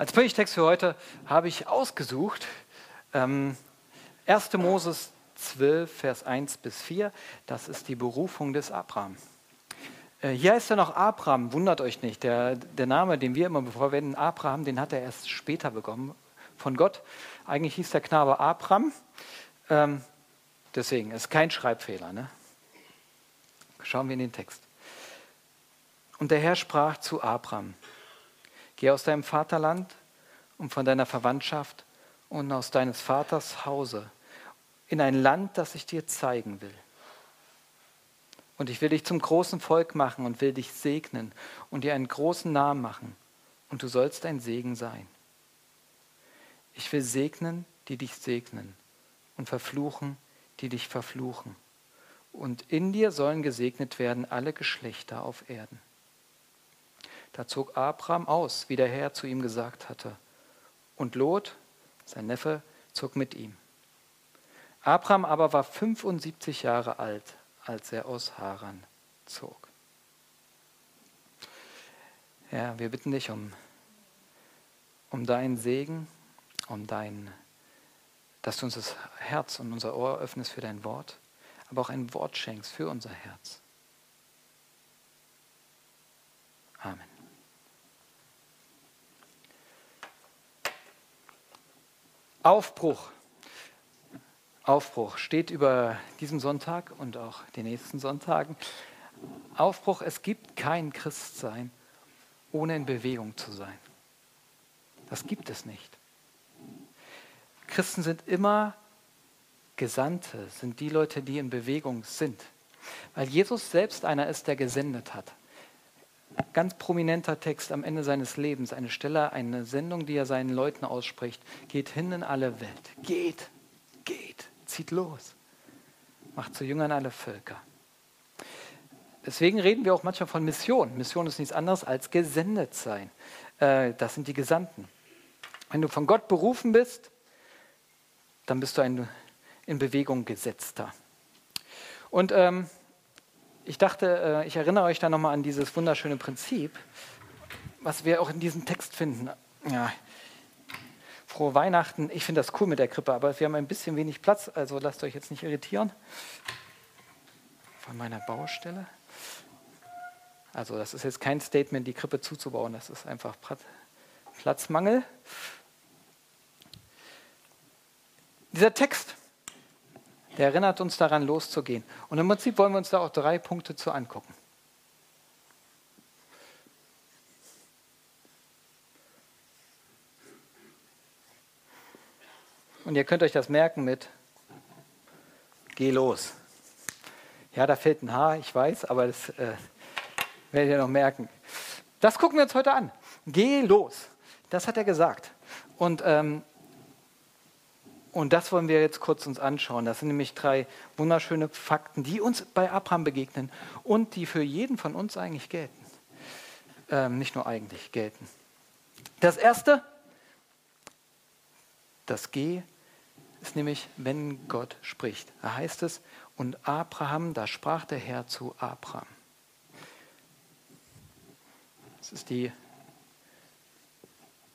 Als Predigtext für heute habe ich ausgesucht ähm, 1. Moses 12, Vers 1 bis 4. Das ist die Berufung des Abraham. Äh, hier heißt er noch Abraham, wundert euch nicht. Der, der Name, den wir immer verwenden, Abraham, den hat er erst später bekommen von Gott. Eigentlich hieß der Knabe Abraham. Ähm, deswegen ist kein Schreibfehler. Ne? Schauen wir in den Text. Und der Herr sprach zu Abraham: Geh aus deinem Vaterland und von deiner Verwandtschaft und aus deines Vaters Hause in ein Land, das ich dir zeigen will. Und ich will dich zum großen Volk machen und will dich segnen und dir einen großen Namen machen, und du sollst ein Segen sein. Ich will segnen, die dich segnen, und verfluchen, die dich verfluchen. Und in dir sollen gesegnet werden alle Geschlechter auf Erden. Da zog Abraham aus, wie der Herr zu ihm gesagt hatte. Und Lot, sein Neffe, zog mit ihm. Abraham aber war 75 Jahre alt, als er aus Haran zog. Ja, wir bitten dich um, um deinen Segen, um dein, dass du uns das Herz und unser Ohr öffnest für dein Wort, aber auch ein Wort schenkst für unser Herz. Amen. Aufbruch. Aufbruch steht über diesem Sonntag und auch den nächsten Sonntagen. Aufbruch, es gibt kein Christsein, ohne in Bewegung zu sein. Das gibt es nicht. Christen sind immer Gesandte, sind die Leute, die in Bewegung sind. Weil Jesus selbst einer ist, der gesendet hat ganz prominenter Text am Ende seines Lebens, eine Stelle, eine Sendung, die er seinen Leuten ausspricht. Geht hin in alle Welt. Geht, geht, zieht los. Macht zu Jüngern alle Völker. Deswegen reden wir auch manchmal von Mission. Mission ist nichts anderes als gesendet sein. Äh, das sind die Gesandten. Wenn du von Gott berufen bist, dann bist du ein in Bewegung gesetzter. Und ähm, ich dachte, äh, ich erinnere euch da nochmal an dieses wunderschöne Prinzip, was wir auch in diesem Text finden. Ja. Frohe Weihnachten. Ich finde das cool mit der Krippe, aber wir haben ein bisschen wenig Platz, also lasst euch jetzt nicht irritieren. Von meiner Baustelle. Also, das ist jetzt kein Statement, die Krippe zuzubauen, das ist einfach Platzmangel. Dieser Text der erinnert uns daran, loszugehen. Und im Prinzip wollen wir uns da auch drei Punkte zu angucken. Und ihr könnt euch das merken mit Geh los. Ja, da fehlt ein Haar, ich weiß, aber das äh, werdet ihr noch merken. Das gucken wir uns heute an. Geh los. Das hat er gesagt. Und ähm, und das wollen wir jetzt kurz uns anschauen. Das sind nämlich drei wunderschöne Fakten, die uns bei Abraham begegnen und die für jeden von uns eigentlich gelten. Ähm, nicht nur eigentlich gelten. Das erste, das G, ist nämlich, wenn Gott spricht. Da heißt es, und Abraham, da sprach der Herr zu Abraham. Das ist die,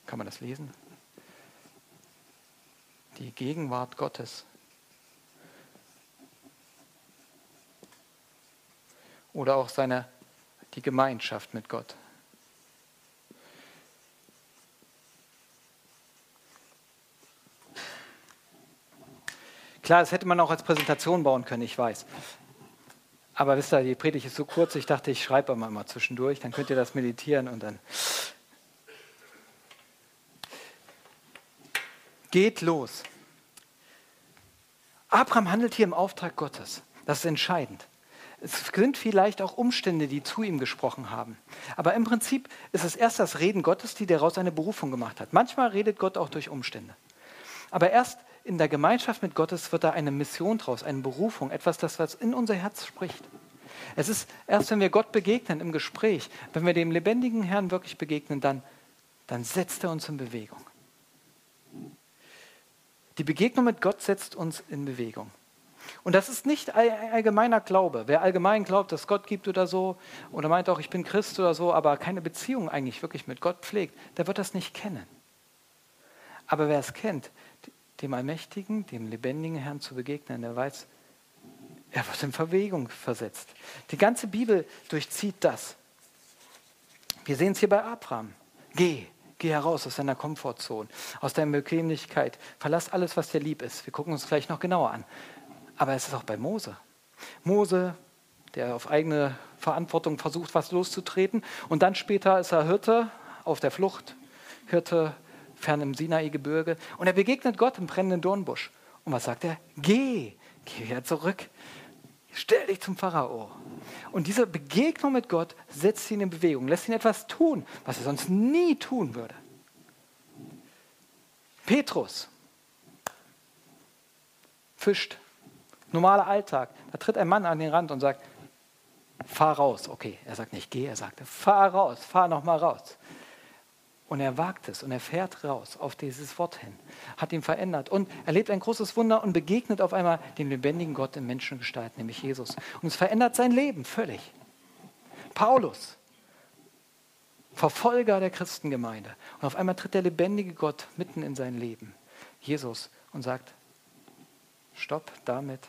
kann man das lesen? Die Gegenwart Gottes. Oder auch seine, die Gemeinschaft mit Gott. Klar, das hätte man auch als Präsentation bauen können, ich weiß. Aber wisst ihr, die Predigt ist so kurz, ich dachte, ich schreibe mal, mal zwischendurch, dann könnt ihr das meditieren und dann geht los. Abraham handelt hier im Auftrag Gottes. Das ist entscheidend. Es sind vielleicht auch Umstände, die zu ihm gesprochen haben. Aber im Prinzip ist es erst das Reden Gottes, die daraus eine Berufung gemacht hat. Manchmal redet Gott auch durch Umstände. Aber erst in der Gemeinschaft mit Gottes wird da eine Mission draus, eine Berufung, etwas, das was in unser Herz spricht. Es ist erst, wenn wir Gott begegnen im Gespräch, wenn wir dem lebendigen Herrn wirklich begegnen, dann, dann setzt er uns in Bewegung. Die Begegnung mit Gott setzt uns in Bewegung. Und das ist nicht allgemeiner Glaube. Wer allgemein glaubt, dass Gott gibt oder so, oder meint auch, ich bin Christ oder so, aber keine Beziehung eigentlich wirklich mit Gott pflegt, der wird das nicht kennen. Aber wer es kennt, dem Allmächtigen, dem lebendigen Herrn zu begegnen, der weiß, er wird in Verwägung versetzt. Die ganze Bibel durchzieht das. Wir sehen es hier bei Abraham. Geh, geh heraus aus deiner Komfortzone, aus deiner Bequemlichkeit. Verlass alles, was dir lieb ist. Wir gucken uns gleich noch genauer an. Aber es ist auch bei Mose. Mose, der auf eigene Verantwortung versucht, was loszutreten. Und dann später ist er Hirte auf der Flucht. Hirte fern im Sinai-Gebirge. Und er begegnet Gott im brennenden Dornbusch. Und was sagt er? Geh, geh wieder zurück. Stell dich zum Pharao. Und diese Begegnung mit Gott setzt ihn in Bewegung, lässt ihn etwas tun, was er sonst nie tun würde. Petrus fischt. Normaler Alltag. Da tritt ein Mann an den Rand und sagt, fahr raus. Okay, er sagt nicht geh, er sagt, fahr raus, fahr nochmal raus. Und er wagt es und er fährt raus auf dieses Wort hin, hat ihn verändert und erlebt ein großes Wunder und begegnet auf einmal dem lebendigen Gott in Menschengestalt, nämlich Jesus. Und es verändert sein Leben völlig. Paulus, Verfolger der Christengemeinde. Und auf einmal tritt der lebendige Gott mitten in sein Leben, Jesus, und sagt, stopp damit,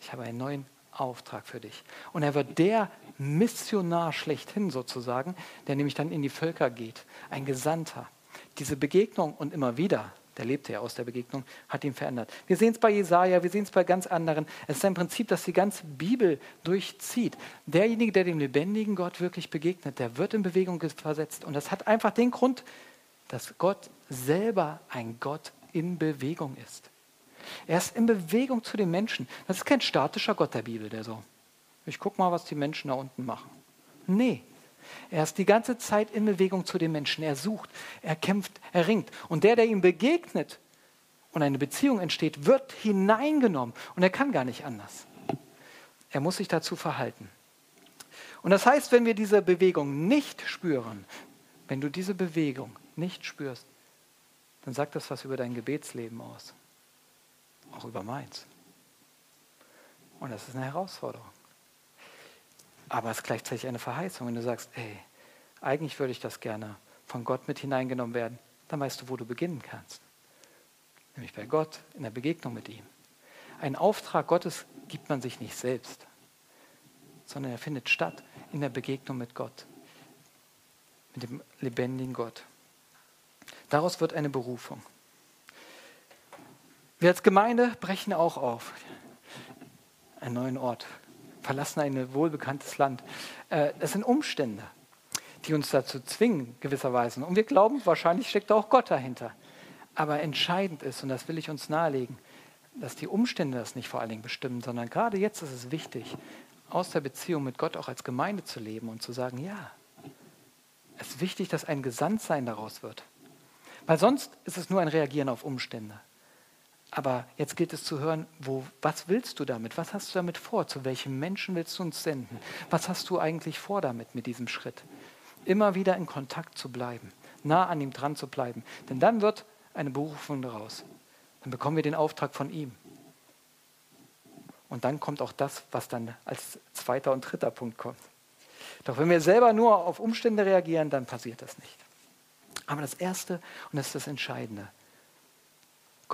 ich habe einen neuen Auftrag für dich. Und er wird der Missionar schlechthin sozusagen, der nämlich dann in die Völker geht, ein Gesandter. Diese Begegnung und immer wieder, der lebte ja aus der Begegnung, hat ihn verändert. Wir sehen es bei Jesaja, wir sehen es bei ganz anderen. Es ist ein Prinzip, das die ganze Bibel durchzieht. Derjenige, der dem lebendigen Gott wirklich begegnet, der wird in Bewegung versetzt. Und das hat einfach den Grund, dass Gott selber ein Gott in Bewegung ist. Er ist in Bewegung zu den Menschen. Das ist kein statischer Gott der Bibel, der so, ich gucke mal, was die Menschen da unten machen. Nee, er ist die ganze Zeit in Bewegung zu den Menschen. Er sucht, er kämpft, er ringt. Und der, der ihm begegnet und eine Beziehung entsteht, wird hineingenommen. Und er kann gar nicht anders. Er muss sich dazu verhalten. Und das heißt, wenn wir diese Bewegung nicht spüren, wenn du diese Bewegung nicht spürst, dann sagt das was über dein Gebetsleben aus auch über meins. Und das ist eine Herausforderung. Aber es ist gleichzeitig eine Verheißung. Wenn du sagst, ey, eigentlich würde ich das gerne von Gott mit hineingenommen werden, dann weißt du, wo du beginnen kannst. Nämlich bei Gott, in der Begegnung mit ihm. Ein Auftrag Gottes gibt man sich nicht selbst, sondern er findet statt in der Begegnung mit Gott, mit dem lebendigen Gott. Daraus wird eine Berufung. Wir als Gemeinde brechen auch auf. Einen neuen Ort, verlassen ein wohlbekanntes Land. Äh, es sind Umstände, die uns dazu zwingen, gewisserweise. Und wir glauben, wahrscheinlich steckt auch Gott dahinter. Aber entscheidend ist, und das will ich uns nahelegen, dass die Umstände das nicht vor allen Dingen bestimmen, sondern gerade jetzt ist es wichtig, aus der Beziehung mit Gott auch als Gemeinde zu leben und zu sagen, ja, es ist wichtig, dass ein Gesandtsein daraus wird. Weil sonst ist es nur ein Reagieren auf Umstände. Aber jetzt gilt es zu hören, wo, was willst du damit? Was hast du damit vor? Zu welchem Menschen willst du uns senden? Was hast du eigentlich vor damit, mit diesem Schritt? Immer wieder in Kontakt zu bleiben, nah an ihm dran zu bleiben. Denn dann wird eine Berufung daraus. Dann bekommen wir den Auftrag von ihm. Und dann kommt auch das, was dann als zweiter und dritter Punkt kommt. Doch wenn wir selber nur auf Umstände reagieren, dann passiert das nicht. Aber das Erste, und das ist das Entscheidende,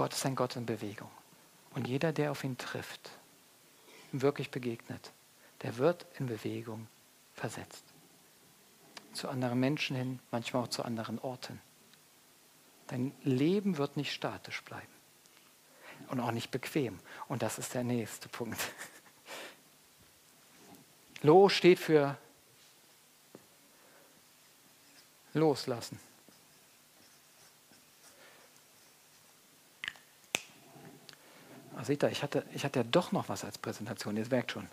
Gott ist ein Gott in Bewegung. Und jeder, der auf ihn trifft, ihm wirklich begegnet, der wird in Bewegung versetzt. Zu anderen Menschen hin, manchmal auch zu anderen Orten. Dein Leben wird nicht statisch bleiben. Und auch nicht bequem. Und das ist der nächste Punkt. Lo steht für loslassen. Ach, seht ihr, ich hatte, ich hatte ja doch noch was als Präsentation, ihr merkt schon.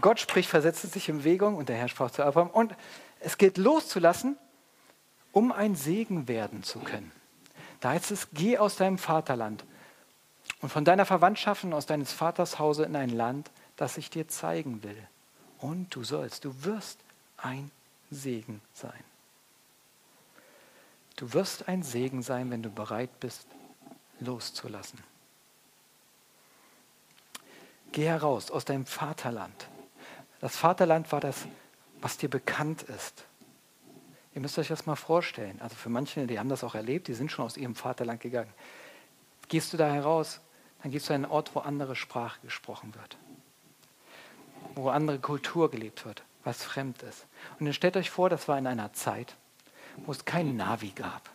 Gott spricht, versetzt es sich in Bewegung und der Herr sprach zu Abraham. Und es gilt loszulassen, um ein Segen werden zu können. Da heißt es, geh aus deinem Vaterland und von deiner Verwandtschaft und aus deines Vaters Hause in ein Land, das ich dir zeigen will. Und du sollst, du wirst ein Segen sein. Du wirst ein Segen sein, wenn du bereit bist, loszulassen. Geh heraus aus deinem Vaterland. Das Vaterland war das, was dir bekannt ist. Ihr müsst euch das mal vorstellen. Also für manche, die haben das auch erlebt, die sind schon aus ihrem Vaterland gegangen. Gehst du da heraus, dann gehst du an einen Ort, wo andere Sprache gesprochen wird, wo andere Kultur gelebt wird, was fremd ist. Und dann stellt euch vor, das war in einer Zeit, wo es kein Navi gab.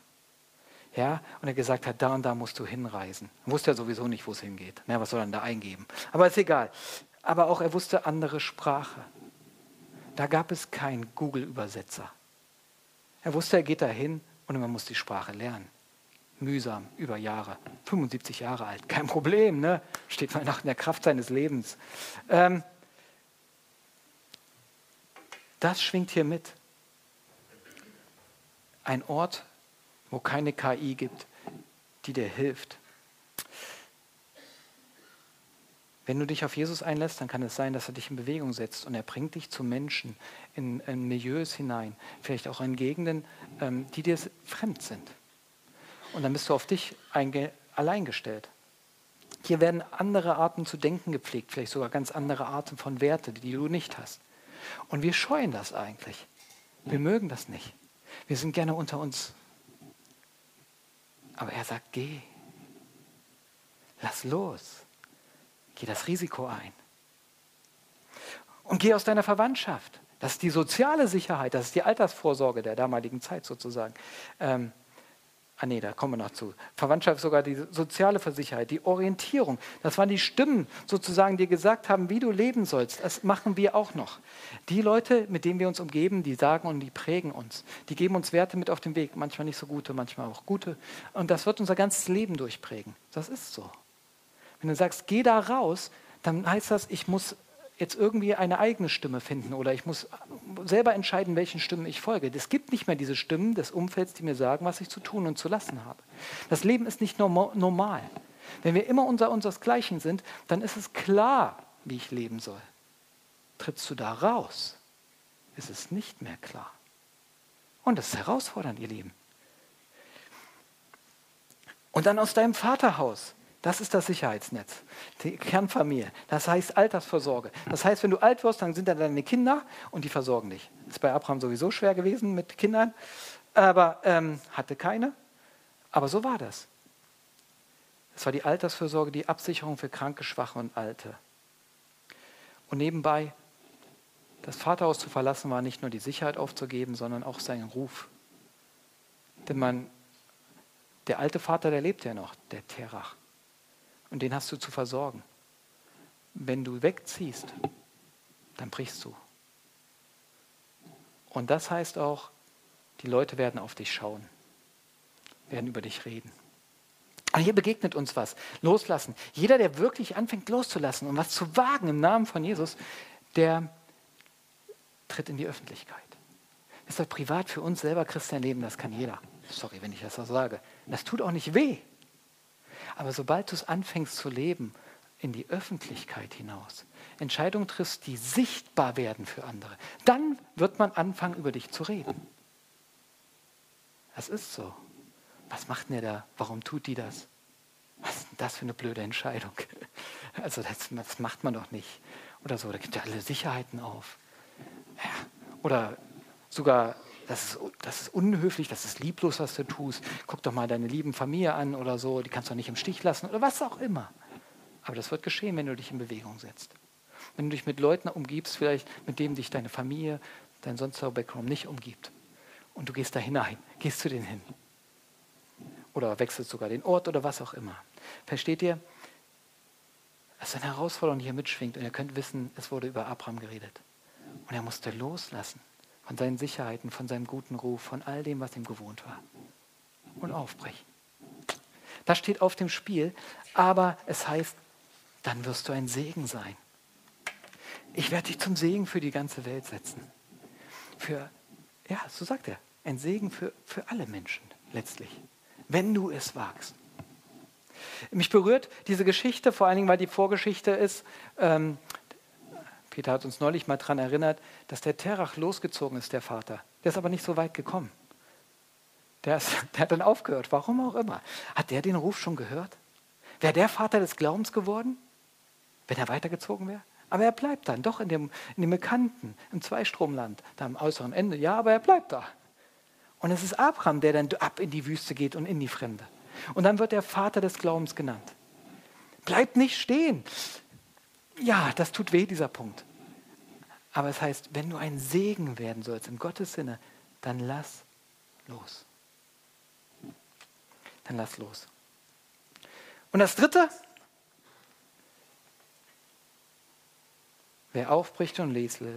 Ja, und er gesagt hat, da und da musst du hinreisen. Er wusste ja sowieso nicht, wo es hingeht. Na, was soll er denn da eingeben? Aber ist egal. Aber auch er wusste andere Sprache. Da gab es keinen Google-Übersetzer. Er wusste, er geht dahin und man muss die Sprache lernen. Mühsam, über Jahre. 75 Jahre alt, kein Problem, ne? Steht mal nach in der Kraft seines Lebens. Ähm, das schwingt hier mit. Ein Ort, wo keine KI gibt, die dir hilft. Wenn du dich auf Jesus einlässt, dann kann es sein, dass er dich in Bewegung setzt und er bringt dich zu Menschen, in, in Milieus hinein, vielleicht auch in Gegenden, ähm, die dir fremd sind. Und dann bist du auf dich allein gestellt. Hier werden andere Arten zu denken gepflegt, vielleicht sogar ganz andere Arten von Werte, die du nicht hast. Und wir scheuen das eigentlich. Wir mögen das nicht. Wir sind gerne unter uns. Aber er sagt, geh. Lass los. Geh das Risiko ein. Und geh aus deiner Verwandtschaft. Das ist die soziale Sicherheit, das ist die Altersvorsorge der damaligen Zeit sozusagen. Ähm, Ah nee, da kommen wir noch zu. Verwandtschaft sogar die soziale Versicherheit, die Orientierung. Das waren die Stimmen sozusagen, die gesagt haben, wie du leben sollst. Das machen wir auch noch. Die Leute, mit denen wir uns umgeben, die sagen und die prägen uns. Die geben uns Werte mit auf den Weg. Manchmal nicht so gute, manchmal auch gute. Und das wird unser ganzes Leben durchprägen. Das ist so. Wenn du sagst, geh da raus, dann heißt das, ich muss jetzt irgendwie eine eigene Stimme finden oder ich muss selber entscheiden, welchen Stimmen ich folge. Es gibt nicht mehr diese Stimmen des Umfelds, die mir sagen, was ich zu tun und zu lassen habe. Das Leben ist nicht normal. Wenn wir immer unser unseresgleichen sind, dann ist es klar, wie ich leben soll. Trittst du da raus, ist es nicht mehr klar. Und das ist herausfordernd, ihr Lieben. Und dann aus deinem Vaterhaus. Das ist das Sicherheitsnetz, die Kernfamilie. Das heißt Altersvorsorge. Das heißt, wenn du alt wirst, dann sind da deine Kinder und die versorgen dich. Ist bei Abraham sowieso schwer gewesen mit Kindern, aber ähm, hatte keine. Aber so war das. Es war die Altersvorsorge, die Absicherung für Kranke, Schwache und Alte. Und nebenbei, das Vaterhaus zu verlassen, war nicht nur die Sicherheit aufzugeben, sondern auch seinen Ruf. Denn man, der alte Vater, der lebt ja noch, der Terach und den hast du zu versorgen. Wenn du wegziehst, dann brichst du. Und das heißt auch, die Leute werden auf dich schauen, werden über dich reden. Aber hier begegnet uns was. Loslassen. Jeder, der wirklich anfängt loszulassen und was zu wagen im Namen von Jesus, der tritt in die Öffentlichkeit. ist doch privat für uns selber Christian leben, das kann jeder. Sorry, wenn ich das so sage. Das tut auch nicht weh. Aber sobald du es anfängst zu leben, in die Öffentlichkeit hinaus, Entscheidungen triffst, die sichtbar werden für andere, dann wird man anfangen, über dich zu reden. Das ist so. Was macht denn der da? Warum tut die das? Was ist denn das für eine blöde Entscheidung? Also das, das macht man doch nicht. Oder so, da gibt ja alle Sicherheiten auf. Ja. Oder sogar das ist, das ist unhöflich, das ist lieblos, was du tust. Guck doch mal deine lieben Familie an oder so, die kannst du nicht im Stich lassen oder was auch immer. Aber das wird geschehen, wenn du dich in Bewegung setzt. Wenn du dich mit Leuten umgibst, vielleicht mit denen dich deine Familie, dein sonstiger Background nicht umgibt. Und du gehst da hinein, gehst zu denen hin. Oder wechselst sogar den Ort oder was auch immer. Versteht ihr? Es ist eine Herausforderung, die hier mitschwingt. Und ihr könnt wissen, es wurde über Abraham geredet. Und er musste loslassen von seinen Sicherheiten, von seinem guten Ruf, von all dem, was ihm gewohnt war. Und aufbrechen. Das steht auf dem Spiel, aber es heißt, dann wirst du ein Segen sein. Ich werde dich zum Segen für die ganze Welt setzen. Für, ja, so sagt er, ein Segen für, für alle Menschen letztlich, wenn du es wagst. Mich berührt diese Geschichte, vor allen Dingen, weil die Vorgeschichte ist, ähm, Peter hat uns neulich mal daran erinnert, dass der Terach losgezogen ist, der Vater. Der ist aber nicht so weit gekommen. Der, ist, der hat dann aufgehört, warum auch immer. Hat der den Ruf schon gehört? Wäre der Vater des Glaubens geworden, wenn er weitergezogen wäre? Aber er bleibt dann doch in dem, in dem Bekannten, im Zweistromland, da am äußeren Ende. Ja, aber er bleibt da. Und es ist Abraham, der dann ab in die Wüste geht und in die Fremde. Und dann wird er Vater des Glaubens genannt. Bleib nicht stehen. Ja, das tut weh, dieser Punkt. Aber es heißt, wenn du ein Segen werden sollst, in Gottes Sinne, dann lass los. Dann lass los. Und das Dritte, wer aufbricht und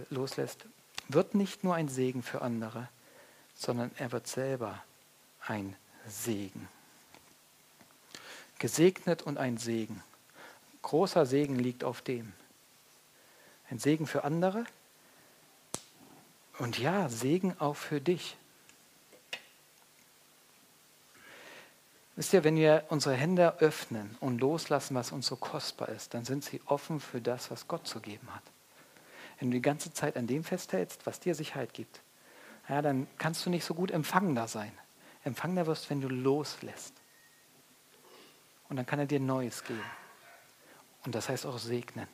loslässt, wird nicht nur ein Segen für andere, sondern er wird selber ein Segen. Gesegnet und ein Segen. Großer Segen liegt auf dem. Ein Segen für andere und ja, Segen auch für dich. Wisst ihr, wenn wir unsere Hände öffnen und loslassen, was uns so kostbar ist, dann sind sie offen für das, was Gott zu geben hat. Wenn du die ganze Zeit an dem festhältst, was dir Sicherheit gibt, ja, dann kannst du nicht so gut empfangender sein. Empfangender wirst, wenn du loslässt. Und dann kann er dir Neues geben. Und das heißt auch segnen.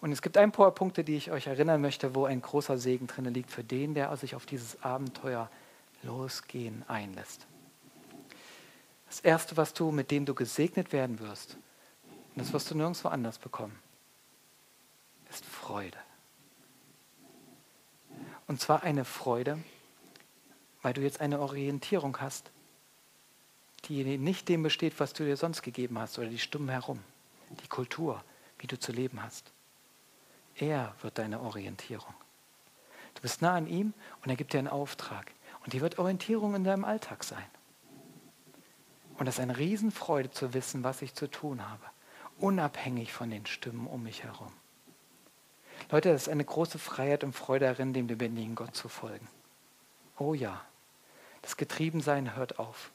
Und es gibt ein paar Punkte, die ich euch erinnern möchte, wo ein großer Segen drin liegt für den, der sich auf dieses Abenteuer losgehen einlässt. Das Erste, was du, mit dem du gesegnet werden wirst, und das wirst du nirgendwo anders bekommen, ist Freude. Und zwar eine Freude, weil du jetzt eine Orientierung hast, die nicht dem besteht, was du dir sonst gegeben hast oder die Stimmen herum, die Kultur, wie du zu leben hast. Er wird deine Orientierung. Du bist nah an ihm und er gibt dir einen Auftrag. Und die wird Orientierung in deinem Alltag sein. Und das ist eine Riesenfreude zu wissen, was ich zu tun habe, unabhängig von den Stimmen um mich herum. Leute, das ist eine große Freiheit und Freude darin, dem lebendigen Gott zu folgen. Oh ja, das Getriebensein hört auf.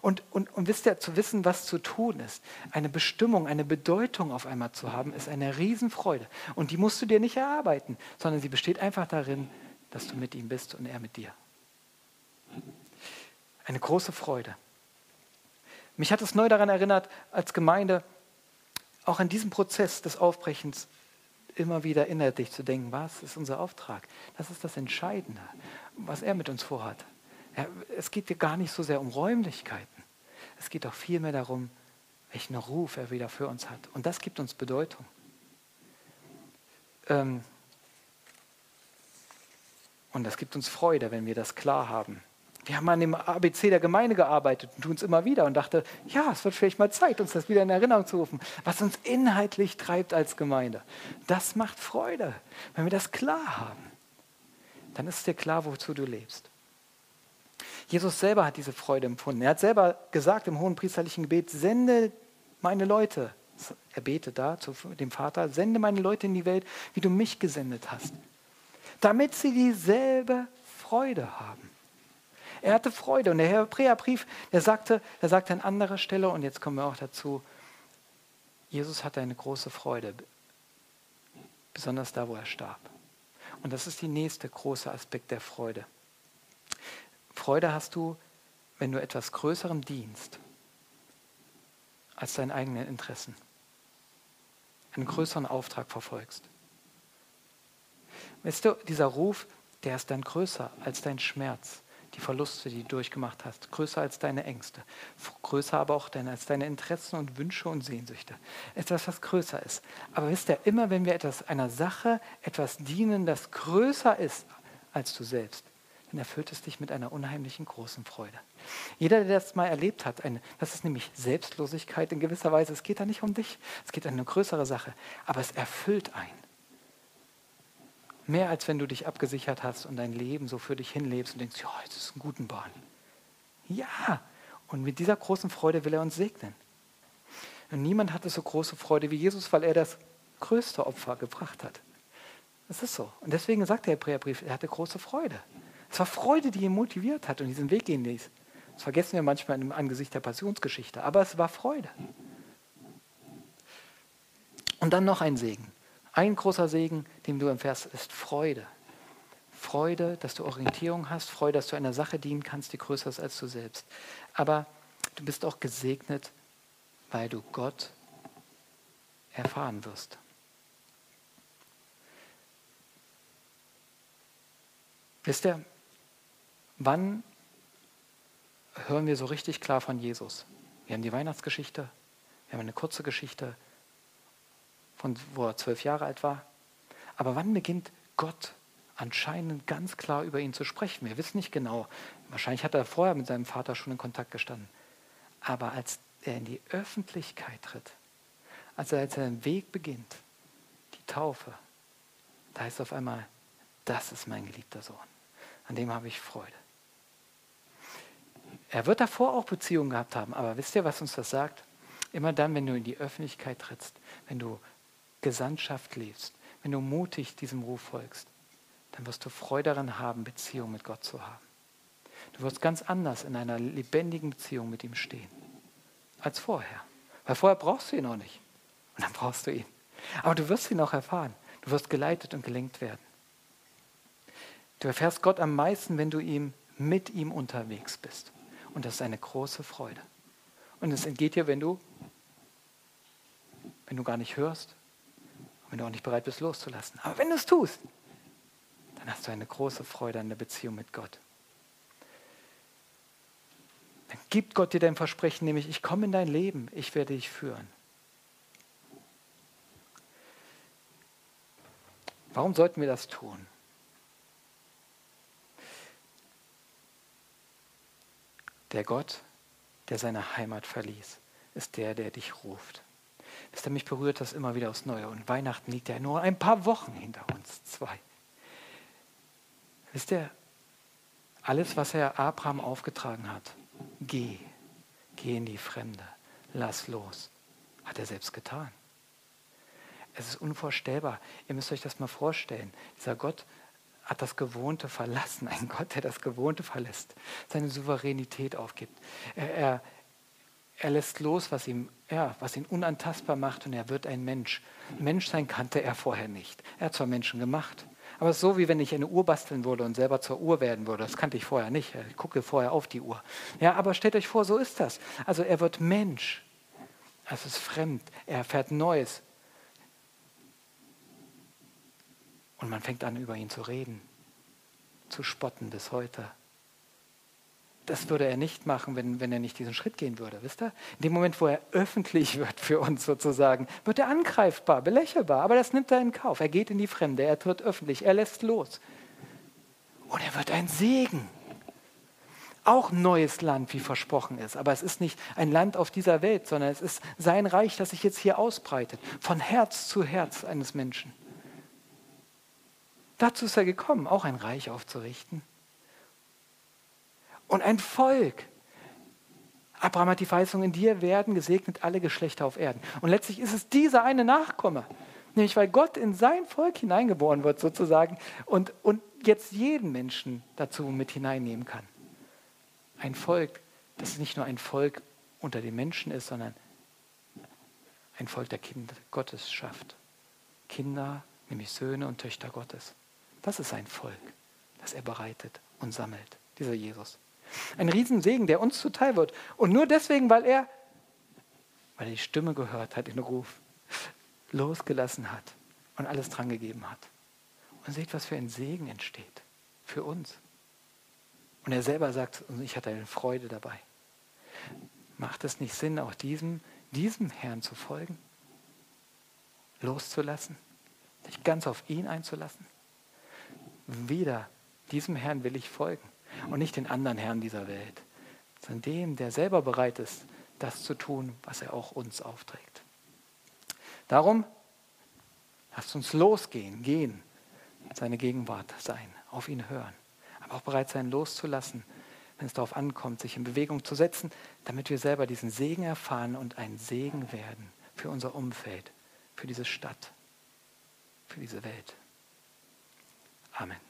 Und, und, und wisst ihr, zu wissen, was zu tun ist, eine Bestimmung, eine Bedeutung auf einmal zu haben, ist eine Riesenfreude. Und die musst du dir nicht erarbeiten, sondern sie besteht einfach darin, dass du mit ihm bist und er mit dir. Eine große Freude. Mich hat es neu daran erinnert, als Gemeinde auch in diesem Prozess des Aufbrechens immer wieder innerlich zu denken, was ist unser Auftrag? Das ist das Entscheidende, was er mit uns vorhat. Es geht dir gar nicht so sehr um Räumlichkeiten. Es geht auch vielmehr darum, welchen Ruf er wieder für uns hat. Und das gibt uns Bedeutung. Ähm, und das gibt uns Freude, wenn wir das klar haben. Wir haben an dem ABC der Gemeinde gearbeitet und tun es immer wieder und dachte, ja, es wird vielleicht mal Zeit, uns das wieder in Erinnerung zu rufen, was uns inhaltlich treibt als Gemeinde. Das macht Freude. Wenn wir das klar haben, dann ist dir klar, wozu du lebst. Jesus selber hat diese Freude empfunden. Er hat selber gesagt im hohen priesterlichen Gebet, sende meine Leute, er betet da zu dem Vater, sende meine Leute in die Welt, wie du mich gesendet hast, damit sie dieselbe Freude haben. Er hatte Freude und der Hebräerbrief, der sagte, der sagte an anderer Stelle, und jetzt kommen wir auch dazu, Jesus hatte eine große Freude, besonders da, wo er starb. Und das ist die nächste große Aspekt der Freude. Freude hast du, wenn du etwas Größerem dienst als deinen eigenen Interessen, einen größeren Auftrag verfolgst. Weißt du, dieser Ruf, der ist dann größer als dein Schmerz, die Verluste, die du durchgemacht hast, größer als deine Ängste, größer aber auch als deine Interessen und Wünsche und Sehnsüchte. Etwas, was größer ist. Aber wisst ihr, immer wenn wir etwas, einer Sache etwas dienen, das größer ist als du selbst, dann erfüllt es dich mit einer unheimlichen großen Freude. Jeder, der das mal erlebt hat, eine, das ist nämlich Selbstlosigkeit in gewisser Weise. Es geht da nicht um dich, es geht um eine größere Sache, aber es erfüllt einen. Mehr als wenn du dich abgesichert hast und dein Leben so für dich hinlebst und denkst, ja, jetzt ist ein guten Bahn. Ja, und mit dieser großen Freude will er uns segnen. Und niemand hatte so große Freude wie Jesus, weil er das größte Opfer gebracht hat. Das ist so. Und deswegen sagt der Hebräerbrief, er hatte große Freude. Es war Freude, die ihn motiviert hat und diesen Weg gehen ließ. Das vergessen wir manchmal im Angesicht der Passionsgeschichte, aber es war Freude. Und dann noch ein Segen. Ein großer Segen, den du empfährst, ist Freude. Freude, dass du Orientierung hast, Freude, dass du einer Sache dienen kannst, die größer ist als du selbst. Aber du bist auch gesegnet, weil du Gott erfahren wirst. Wisst ihr, Wann hören wir so richtig klar von Jesus? Wir haben die Weihnachtsgeschichte, wir haben eine kurze Geschichte, von wo er zwölf Jahre alt war. Aber wann beginnt Gott anscheinend ganz klar über ihn zu sprechen? Wir wissen nicht genau. Wahrscheinlich hat er vorher mit seinem Vater schon in Kontakt gestanden. Aber als er in die Öffentlichkeit tritt, als er seinen Weg beginnt, die Taufe, da heißt auf einmal, das ist mein geliebter Sohn. An dem habe ich Freude. Er wird davor auch Beziehungen gehabt haben, aber wisst ihr, was uns das sagt? Immer dann, wenn du in die Öffentlichkeit trittst, wenn du Gesandtschaft lebst, wenn du mutig diesem Ruf folgst, dann wirst du Freude daran haben, Beziehung mit Gott zu haben. Du wirst ganz anders in einer lebendigen Beziehung mit ihm stehen als vorher. Weil vorher brauchst du ihn noch nicht. Und dann brauchst du ihn. Aber du wirst ihn noch erfahren. Du wirst geleitet und gelenkt werden. Du erfährst Gott am meisten, wenn du ihm mit ihm unterwegs bist. Und das ist eine große Freude. Und es entgeht dir, wenn du, wenn du gar nicht hörst, wenn du auch nicht bereit bist loszulassen. Aber wenn du es tust, dann hast du eine große Freude an der Beziehung mit Gott. Dann gibt Gott dir dein Versprechen, nämlich ich komme in dein Leben, ich werde dich führen. Warum sollten wir das tun? Der Gott, der seine Heimat verließ, ist der, der dich ruft. Wisst ihr, mich berührt das immer wieder aufs Neue. Und Weihnachten liegt ja nur ein paar Wochen hinter uns, zwei. Wisst ihr, alles, was er Abraham aufgetragen hat, geh, geh in die Fremde, lass los, hat er selbst getan. Es ist unvorstellbar. Ihr müsst euch das mal vorstellen. Dieser Gott hat das Gewohnte verlassen. Ein Gott, der das Gewohnte verlässt, seine Souveränität aufgibt. Er, er, er lässt los, was, ihm, ja, was ihn unantastbar macht und er wird ein Mensch. Mensch sein kannte er vorher nicht. Er hat zwar Menschen gemacht, aber es ist so, wie wenn ich eine Uhr basteln würde und selber zur Uhr werden würde. Das kannte ich vorher nicht. Ich gucke vorher auf die Uhr. Ja, aber stellt euch vor, so ist das. Also er wird Mensch. Es ist fremd. Er erfährt Neues. Und man fängt an, über ihn zu reden, zu spotten bis heute. Das würde er nicht machen, wenn, wenn er nicht diesen Schritt gehen würde, wisst ihr? In dem Moment, wo er öffentlich wird für uns sozusagen, wird er angreifbar, belächelbar, aber das nimmt er in Kauf. Er geht in die Fremde, er tritt öffentlich, er lässt los. Und er wird ein Segen. Auch neues Land, wie versprochen ist. Aber es ist nicht ein Land auf dieser Welt, sondern es ist sein Reich, das sich jetzt hier ausbreitet. Von Herz zu Herz eines Menschen. Dazu ist er gekommen, auch ein Reich aufzurichten. Und ein Volk. Abraham hat die Verheißung, in dir werden gesegnet alle Geschlechter auf Erden. Und letztlich ist es dieser eine Nachkomme. Nämlich weil Gott in sein Volk hineingeboren wird sozusagen und, und jetzt jeden Menschen dazu mit hineinnehmen kann. Ein Volk, das nicht nur ein Volk unter den Menschen ist, sondern ein Volk der Kinder Gottes schafft. Kinder, nämlich Söhne und Töchter Gottes. Das ist ein Volk, das er bereitet und sammelt, dieser Jesus. Ein Riesensegen, der uns zuteil wird. Und nur deswegen, weil er, weil er die Stimme gehört hat, den Ruf, losgelassen hat und alles dran gegeben hat. Und seht, was für ein Segen entsteht für uns. Und er selber sagt, ich hatte eine Freude dabei. Macht es nicht Sinn, auch diesem, diesem Herrn zu folgen? Loszulassen? Sich ganz auf ihn einzulassen? Wieder, diesem Herrn will ich folgen und nicht den anderen Herren dieser Welt, sondern dem, der selber bereit ist, das zu tun, was er auch uns aufträgt. Darum, lasst uns losgehen, gehen, seine Gegenwart sein, auf ihn hören, aber auch bereit sein, loszulassen, wenn es darauf ankommt, sich in Bewegung zu setzen, damit wir selber diesen Segen erfahren und ein Segen werden für unser Umfeld, für diese Stadt, für diese Welt. Amen.